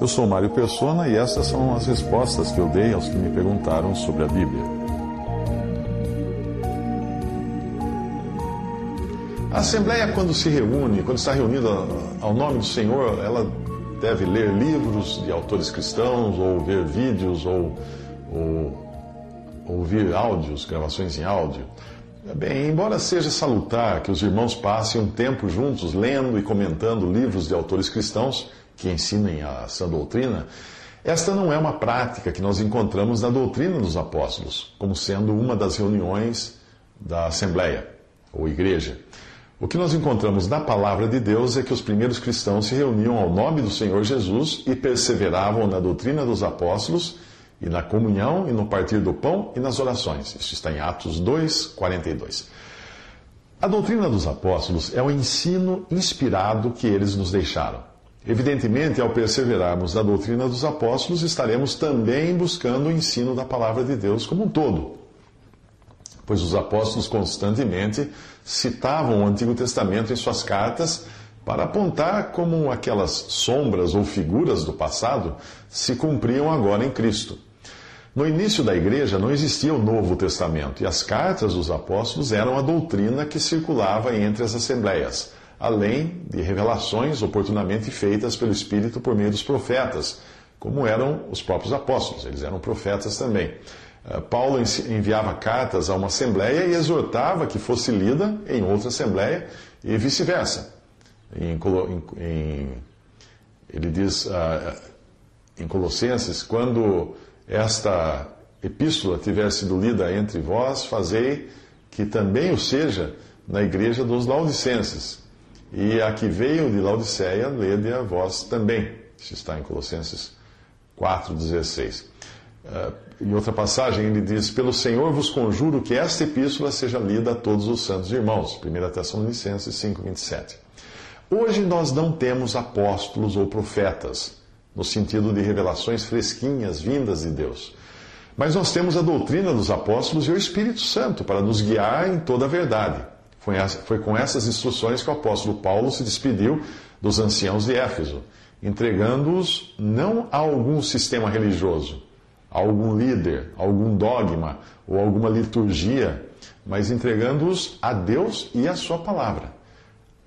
Eu sou Mário Persona e essas são as respostas que eu dei aos que me perguntaram sobre a Bíblia. A Assembleia, quando se reúne, quando está reunida ao nome do Senhor, ela deve ler livros de autores cristãos, ou ver vídeos, ou, ou ouvir áudios, gravações em áudio. Bem, embora seja salutar que os irmãos passem um tempo juntos lendo e comentando livros de autores cristãos que ensinem a sã doutrina, esta não é uma prática que nós encontramos na doutrina dos apóstolos, como sendo uma das reuniões da Assembleia ou Igreja. O que nós encontramos na palavra de Deus é que os primeiros cristãos se reuniam ao nome do Senhor Jesus e perseveravam na doutrina dos apóstolos e na comunhão e no partir do pão e nas orações. Isso está em Atos 2, 42. A doutrina dos apóstolos é o ensino inspirado que eles nos deixaram. Evidentemente, ao perseverarmos na doutrina dos apóstolos, estaremos também buscando o ensino da palavra de Deus como um todo pois os apóstolos constantemente citavam o Antigo Testamento em suas cartas para apontar como aquelas sombras ou figuras do passado se cumpriam agora em Cristo. No início da igreja não existia o Novo Testamento e as cartas dos apóstolos eram a doutrina que circulava entre as assembleias, além de revelações oportunamente feitas pelo Espírito por meio dos profetas, como eram os próprios apóstolos, eles eram profetas também. Eh, Paulo enviava cartas a uma assembleia e exortava que fosse lida em outra assembleia e vice-versa. ele diz uh, em Colossenses: quando esta epístola tiver sido lida entre vós, fazei que também o seja na igreja dos Laodicenses. E a que veio de Laodiceia, lede a vós também. Isso está em Colossenses 4,16. Uh, em outra passagem, ele diz: Pelo Senhor vos conjuro que esta epístola seja lida a todos os santos irmãos. 1 Tessalonicenses 5, 27. Hoje nós não temos apóstolos ou profetas, no sentido de revelações fresquinhas vindas de Deus. Mas nós temos a doutrina dos apóstolos e o Espírito Santo para nos guiar em toda a verdade. Foi, com essas instruções que o apóstolo Paulo se despediu dos anciãos de Éfeso, entregando-os não a algum sistema religioso, algum líder, algum dogma ou alguma liturgia, mas entregando-os a Deus e a Sua palavra.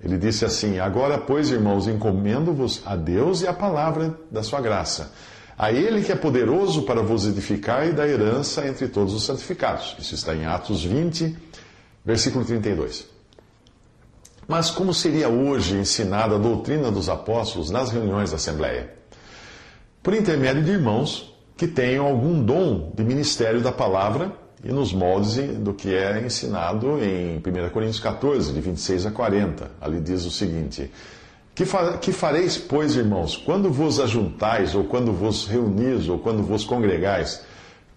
Ele disse assim: Agora, pois, irmãos, encomendo-vos a Deus e a palavra da Sua graça. A Ele que é poderoso para vos edificar e dar herança entre todos os santificados. Isso está em Atos 20, versículo 32. Mas como seria hoje ensinada a doutrina dos apóstolos nas reuniões da Assembleia? Por intermédio de irmãos que tenham algum dom de ministério da palavra e nos moldes do que é ensinado em 1 Coríntios 14, de 26 a 40. Ali diz o seguinte: que, que fareis, pois, irmãos, quando vos ajuntais, ou quando vos reunis, ou quando vos congregais?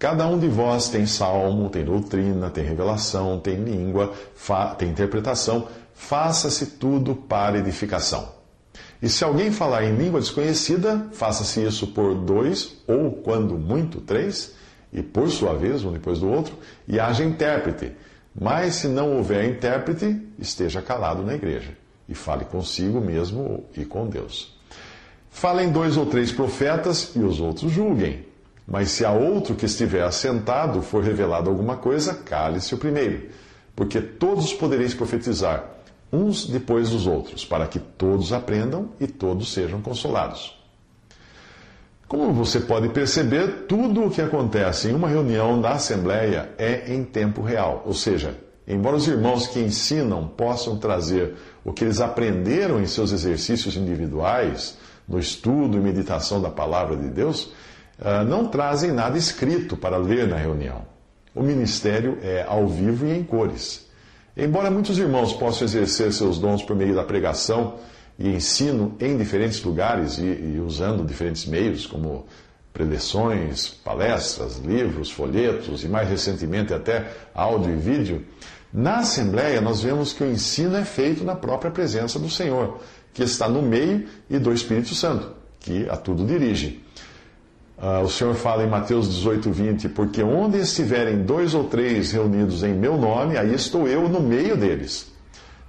Cada um de vós tem salmo, tem doutrina, tem revelação, tem língua, tem interpretação. Faça-se tudo para edificação. E se alguém falar em língua desconhecida, faça-se isso por dois, ou, quando muito, três, e por sua vez, um depois do outro, e haja intérprete. Mas se não houver intérprete, esteja calado na igreja, e fale consigo mesmo e com Deus. Falem dois ou três profetas, e os outros julguem. Mas se a outro que estiver assentado for revelado alguma coisa, cale-se o primeiro, porque todos podereis profetizar uns depois dos outros, para que todos aprendam e todos sejam consolados. Como você pode perceber, tudo o que acontece em uma reunião da Assembleia é em tempo real, ou seja, embora os irmãos que ensinam possam trazer o que eles aprenderam em seus exercícios individuais, no estudo e meditação da palavra de Deus, não trazem nada escrito para ler na reunião. O ministério é ao vivo e em cores. Embora muitos irmãos possam exercer seus dons por meio da pregação e ensino em diferentes lugares e, e usando diferentes meios, como preleções, palestras, livros, folhetos e mais recentemente até áudio e vídeo, na Assembleia nós vemos que o ensino é feito na própria presença do Senhor, que está no meio, e do Espírito Santo, que a tudo dirige. Uh, o Senhor fala em Mateus 18, 20: Porque onde estiverem dois ou três reunidos em meu nome, aí estou eu no meio deles.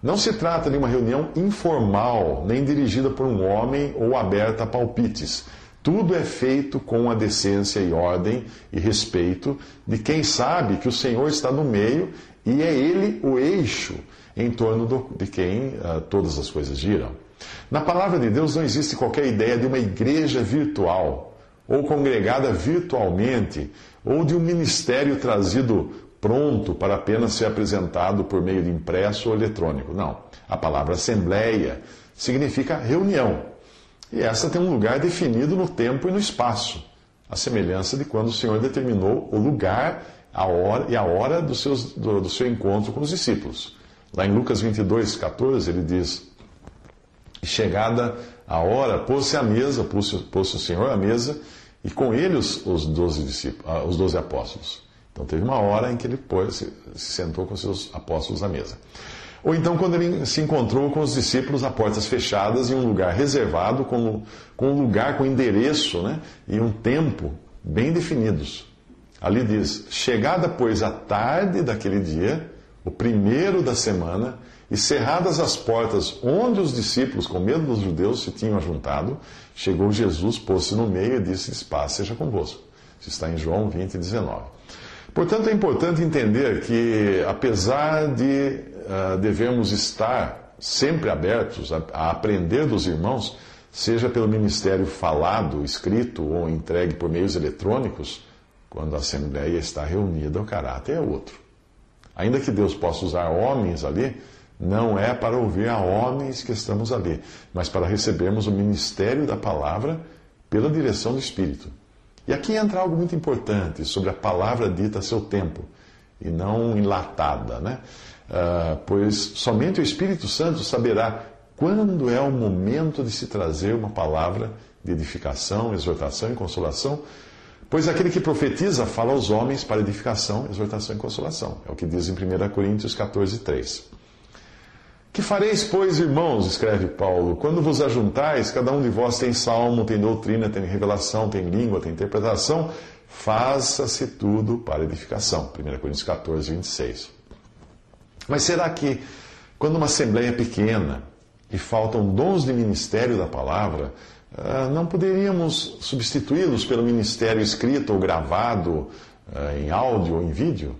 Não se trata de uma reunião informal, nem dirigida por um homem ou aberta a palpites. Tudo é feito com a decência e ordem e respeito de quem sabe que o Senhor está no meio e é Ele o eixo em torno do, de quem uh, todas as coisas giram. Na palavra de Deus não existe qualquer ideia de uma igreja virtual, ou congregada virtualmente, ou de um ministério trazido pronto para apenas ser apresentado por meio de impresso ou eletrônico. Não. A palavra assembleia significa reunião. E essa tem um lugar definido no tempo e no espaço, a semelhança de quando o Senhor determinou o lugar a hora, e a hora do, seus, do, do seu encontro com os discípulos. Lá em Lucas 22, 14, ele diz: Chegada a hora, pôs-se à mesa, pôs-se pôs o Senhor à mesa, e com ele os, doze discípulos, ah, os doze apóstolos. Então teve uma hora em que ele pôs, se, se sentou com seus apóstolos à mesa. Ou então quando ele se encontrou com os discípulos a portas fechadas em um lugar reservado, com, com um lugar com endereço né, e um tempo bem definidos. Ali diz: Chegada, pois, a tarde daquele dia, o primeiro da semana, e cerradas as portas onde os discípulos, com medo dos judeus, se tinham ajuntado, chegou Jesus, pôs-se no meio e disse-lhes: Paz seja convosco. Isso está em João 20, 19. Portanto, é importante entender que, apesar de uh, devemos estar sempre abertos a, a aprender dos irmãos, seja pelo ministério falado, escrito ou entregue por meios eletrônicos, quando a Assembleia está reunida, o caráter é outro. Ainda que Deus possa usar homens ali, não é para ouvir a homens que estamos ali, mas para recebermos o ministério da palavra pela direção do Espírito. E aqui entra algo muito importante sobre a palavra dita a seu tempo, e não enlatada, né? Uh, pois somente o Espírito Santo saberá quando é o momento de se trazer uma palavra de edificação, exortação e consolação, pois aquele que profetiza fala aos homens para edificação, exortação e consolação. É o que diz em 1 Coríntios 14, 3. Que fareis, pois, irmãos, escreve Paulo, quando vos ajuntais, cada um de vós tem salmo, tem doutrina, tem revelação, tem língua, tem interpretação, faça-se tudo para edificação. 1 Coríntios 14, 26. Mas será que, quando uma assembleia é pequena e faltam dons de ministério da palavra, ah, não poderíamos substituí-los pelo ministério escrito ou gravado ah, em áudio ou em vídeo?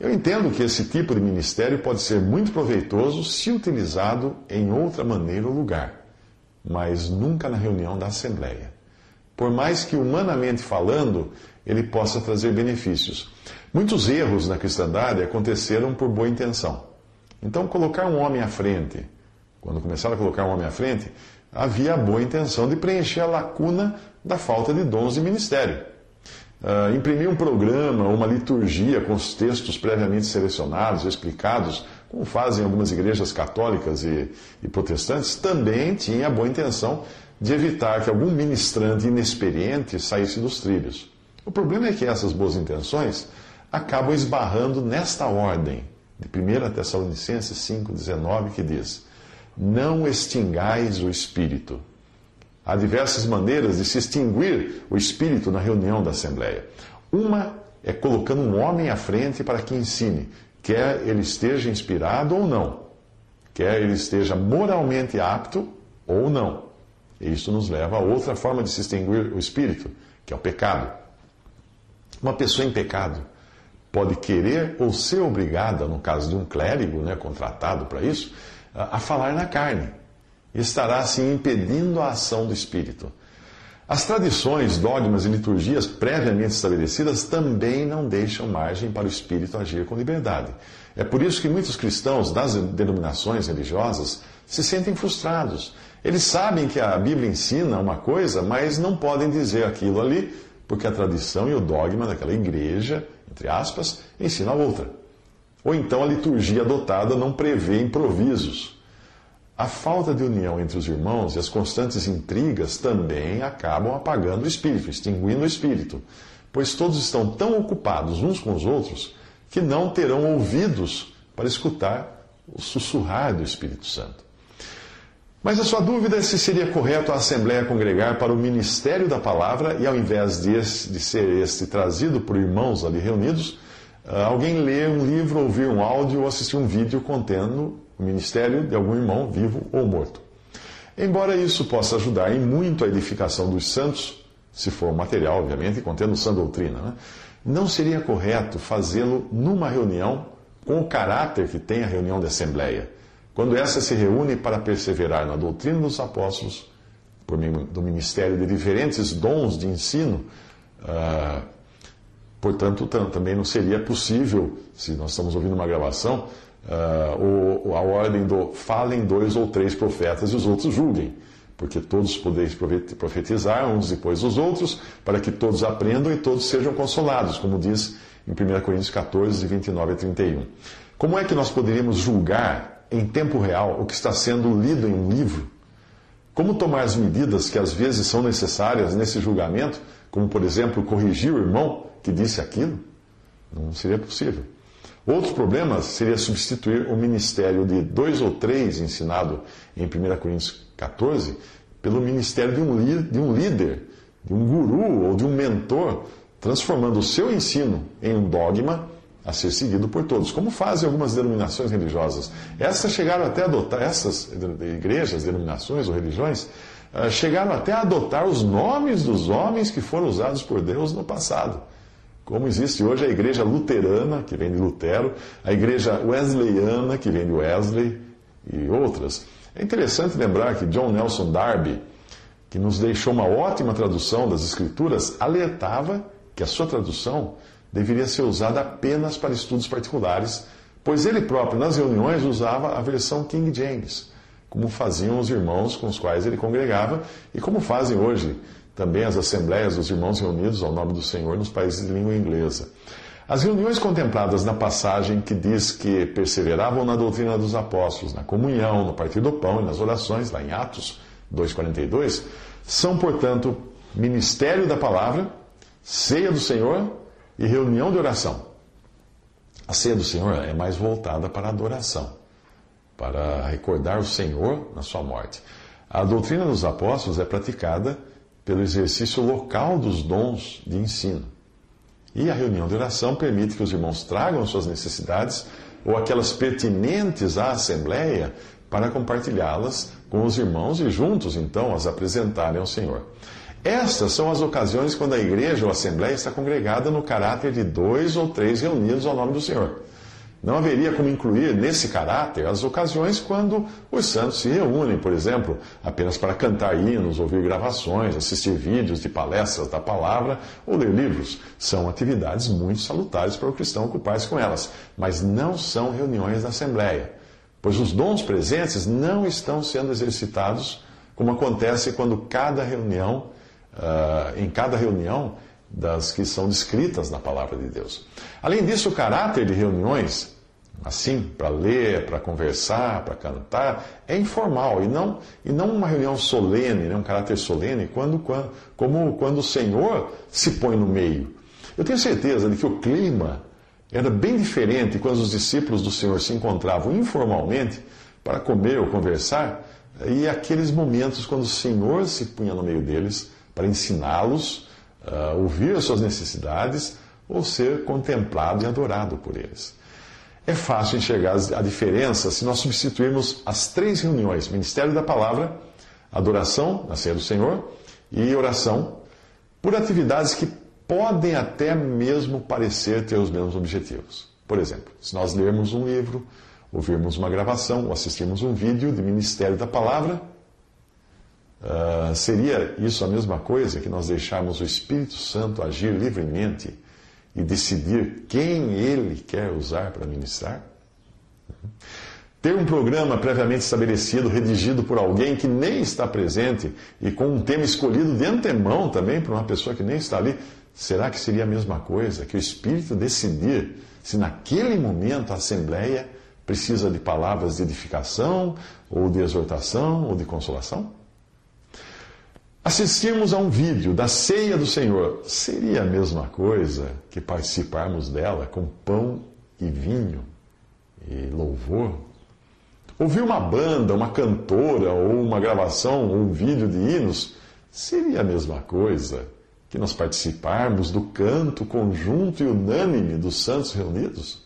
Eu entendo que esse tipo de ministério pode ser muito proveitoso se utilizado em outra maneira ou lugar, mas nunca na reunião da Assembleia. Por mais que, humanamente falando, ele possa trazer benefícios. Muitos erros na cristandade aconteceram por boa intenção. Então, colocar um homem à frente, quando começaram a colocar um homem à frente, havia a boa intenção de preencher a lacuna da falta de dons de ministério. Uh, imprimir um programa, uma liturgia com os textos previamente selecionados, explicados, como fazem algumas igrejas católicas e, e protestantes, também tinha a boa intenção de evitar que algum ministrante inexperiente saísse dos trilhos. O problema é que essas boas intenções acabam esbarrando nesta ordem de 1 Tessalonicenses 5,19, que diz: Não extingais o espírito. Há diversas maneiras de se extinguir o espírito na reunião da Assembleia. Uma é colocando um homem à frente para que ensine, quer ele esteja inspirado ou não, quer ele esteja moralmente apto ou não. E isso nos leva a outra forma de se extinguir o espírito, que é o pecado. Uma pessoa em pecado pode querer ou ser obrigada, no caso de um clérigo, né, contratado para isso, a falar na carne estará assim impedindo a ação do Espírito. As tradições, dogmas e liturgias previamente estabelecidas também não deixam margem para o Espírito agir com liberdade. É por isso que muitos cristãos das denominações religiosas se sentem frustrados. Eles sabem que a Bíblia ensina uma coisa, mas não podem dizer aquilo ali, porque a tradição e o dogma daquela igreja, entre aspas, ensina outra. Ou então a liturgia adotada não prevê improvisos. A falta de união entre os irmãos e as constantes intrigas também acabam apagando o espírito, extinguindo o espírito, pois todos estão tão ocupados uns com os outros que não terão ouvidos para escutar o sussurrar do Espírito Santo. Mas a sua dúvida é se seria correto a Assembleia congregar para o ministério da palavra e, ao invés de, esse, de ser este trazido por irmãos ali reunidos, ah, alguém ler um livro, ouvir um áudio ou assistir um vídeo contendo o ministério de algum irmão vivo ou morto. Embora isso possa ajudar em muito a edificação dos santos, se for material, obviamente, contendo sã doutrina, né? não seria correto fazê-lo numa reunião com o caráter que tem a reunião de assembleia, quando essa se reúne para perseverar na doutrina dos apóstolos, por meio do ministério de diferentes dons de ensino. Uh, portanto, também não seria possível, se nós estamos ouvindo uma gravação, uh, a ordem do falem dois ou três profetas e os outros julguem, porque todos podeis profetizar uns depois dos outros, para que todos aprendam e todos sejam consolados, como diz em 1 Coríntios 14, 29 a 31. Como é que nós poderíamos julgar em tempo real o que está sendo lido em um livro? Como tomar as medidas que às vezes são necessárias nesse julgamento, como por exemplo corrigir o irmão que disse aquilo? Não seria possível. Outro problema seria substituir o ministério de dois ou três, ensinado em 1 Coríntios 14, pelo ministério de um, de um líder, de um guru ou de um mentor, transformando o seu ensino em um dogma a ser seguido por todos, como fazem algumas denominações religiosas. Essas chegaram até a adotar, essas igrejas, denominações ou religiões, eh, chegaram até a adotar os nomes dos homens que foram usados por Deus no passado. Como existe hoje a igreja luterana, que vem de Lutero, a igreja wesleyana, que vem de Wesley, e outras. É interessante lembrar que John Nelson Darby, que nos deixou uma ótima tradução das Escrituras, alertava que a sua tradução deveria ser usada apenas para estudos particulares, pois ele próprio, nas reuniões, usava a versão King James, como faziam os irmãos com os quais ele congregava e como fazem hoje também as assembleias dos irmãos reunidos ao nome do Senhor nos países de língua inglesa. As reuniões contempladas na passagem que diz que perseveravam na doutrina dos apóstolos, na comunhão, no partir do pão e nas orações, lá em Atos 2,42, são, portanto, ministério da palavra, ceia do Senhor e reunião de oração. A ceia do Senhor é mais voltada para a adoração, para recordar o Senhor na sua morte. A doutrina dos apóstolos é praticada pelo exercício local dos dons de ensino. E a reunião de oração permite que os irmãos tragam suas necessidades ou aquelas pertinentes à Assembleia para compartilhá-las com os irmãos e juntos, então, as apresentarem ao Senhor. Estas são as ocasiões quando a igreja ou a Assembleia está congregada no caráter de dois ou três reunidos ao nome do Senhor. Não haveria como incluir nesse caráter as ocasiões quando os santos se reúnem, por exemplo, apenas para cantar hinos, ouvir gravações, assistir vídeos de palestras da palavra ou ler livros. São atividades muito salutares para o cristão ocupar-se com elas, mas não são reuniões da Assembleia, pois os dons presentes não estão sendo exercitados como acontece quando cada reunião, uh, em cada reunião, das que são descritas na palavra de Deus. Além disso, o caráter de reuniões, assim, para ler, para conversar, para cantar, é informal e não, e não uma reunião solene, né, um caráter solene, quando, quando, como quando o Senhor se põe no meio. Eu tenho certeza de que o clima era bem diferente quando os discípulos do Senhor se encontravam informalmente para comer ou conversar, e aqueles momentos quando o Senhor se punha no meio deles para ensiná-los uh, ouvir as suas necessidades ou ser contemplado e adorado por eles. É fácil enxergar a diferença se nós substituirmos as três reuniões: Ministério da Palavra, adoração na ceia do Senhor e oração, por atividades que podem até mesmo parecer ter os mesmos objetivos. Por exemplo, se nós lermos um livro, ouvirmos uma gravação ou assistirmos um vídeo de Ministério da Palavra, Uh, seria isso a mesma coisa que nós deixarmos o Espírito Santo agir livremente e decidir quem ele quer usar para ministrar? Ter um programa previamente estabelecido, redigido por alguém que nem está presente e com um tema escolhido de antemão também por uma pessoa que nem está ali, será que seria a mesma coisa que o Espírito decidir se naquele momento a Assembleia precisa de palavras de edificação, ou de exortação, ou de consolação? Assistirmos a um vídeo da ceia do Senhor seria a mesma coisa que participarmos dela com pão e vinho e louvor? Ouvir uma banda, uma cantora, ou uma gravação, ou um vídeo de hinos seria a mesma coisa que nós participarmos do canto conjunto e unânime dos santos reunidos?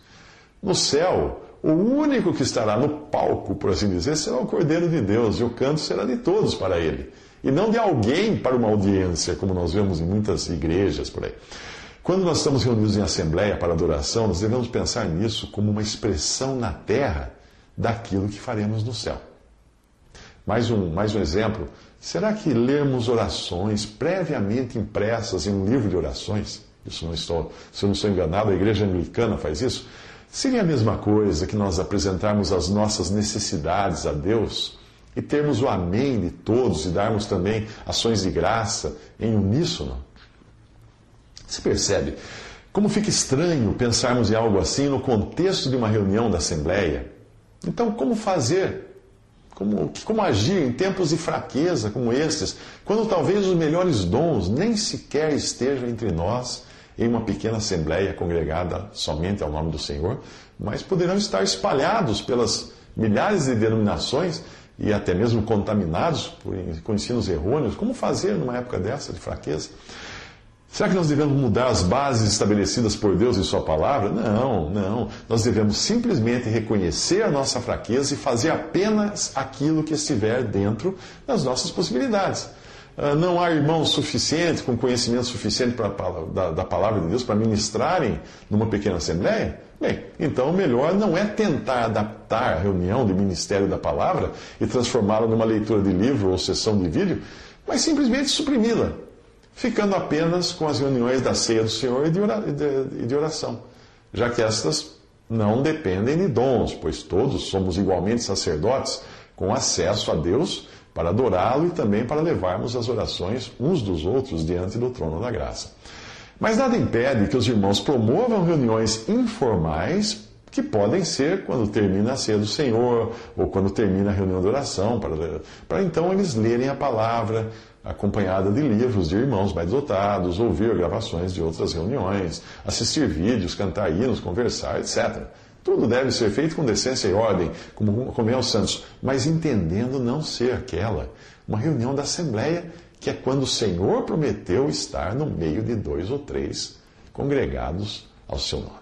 No céu, o único que estará no palco, por assim dizer, será o Cordeiro de Deus, e o canto será de todos para ele, e não de alguém para uma audiência, como nós vemos em muitas igrejas por aí. Quando nós estamos reunidos em assembleia para adoração, nós devemos pensar nisso como uma expressão na terra daquilo que faremos no céu. Mais um, mais um exemplo. Será que lermos orações previamente impressas em um livro de orações? Isso não estou, se eu não estou enganado, a igreja anglicana faz isso. Seria a mesma coisa que nós apresentarmos as nossas necessidades a Deus e termos o amém de todos e darmos também ações de graça em uníssono? Se percebe como fica estranho pensarmos em algo assim no contexto de uma reunião da Assembleia? Então, como fazer? Como, como agir em tempos de fraqueza como estes, quando talvez os melhores dons nem sequer estejam entre nós em uma pequena assembleia congregada somente ao nome do Senhor, mas poderão estar espalhados pelas milhares de denominações e até mesmo contaminados por, com ensinos errôneos? Como fazer numa época dessa de fraqueza? Será que nós devemos mudar as bases estabelecidas por Deus em Sua palavra? Não, não. Nós devemos simplesmente reconhecer a nossa fraqueza e fazer apenas aquilo que estiver dentro das nossas possibilidades. Ah, não há irmãos suficientes, com conhecimento suficiente pra, da, da palavra de Deus para ministrarem numa pequena assembleia? Bem, então o melhor não é tentar adaptar a reunião de ministério da palavra e transformá-la numa leitura de livro ou sessão de vídeo, mas simplesmente suprimi-la ficando apenas com as reuniões da ceia do Senhor e de oração, já que estas não dependem de dons, pois todos somos igualmente sacerdotes com acesso a Deus para adorá-lo e também para levarmos as orações uns dos outros diante do trono da graça. Mas nada impede que os irmãos promovam reuniões informais que podem ser quando termina a ceia do Senhor ou quando termina a reunião de oração, para, para então eles lerem a palavra, acompanhada de livros de irmãos mais dotados, ouvir gravações de outras reuniões, assistir vídeos, cantar hinos, conversar, etc. Tudo deve ser feito com decência e ordem, como, como é os santos, mas entendendo não ser aquela, uma reunião da Assembleia, que é quando o Senhor prometeu estar no meio de dois ou três congregados ao seu nome.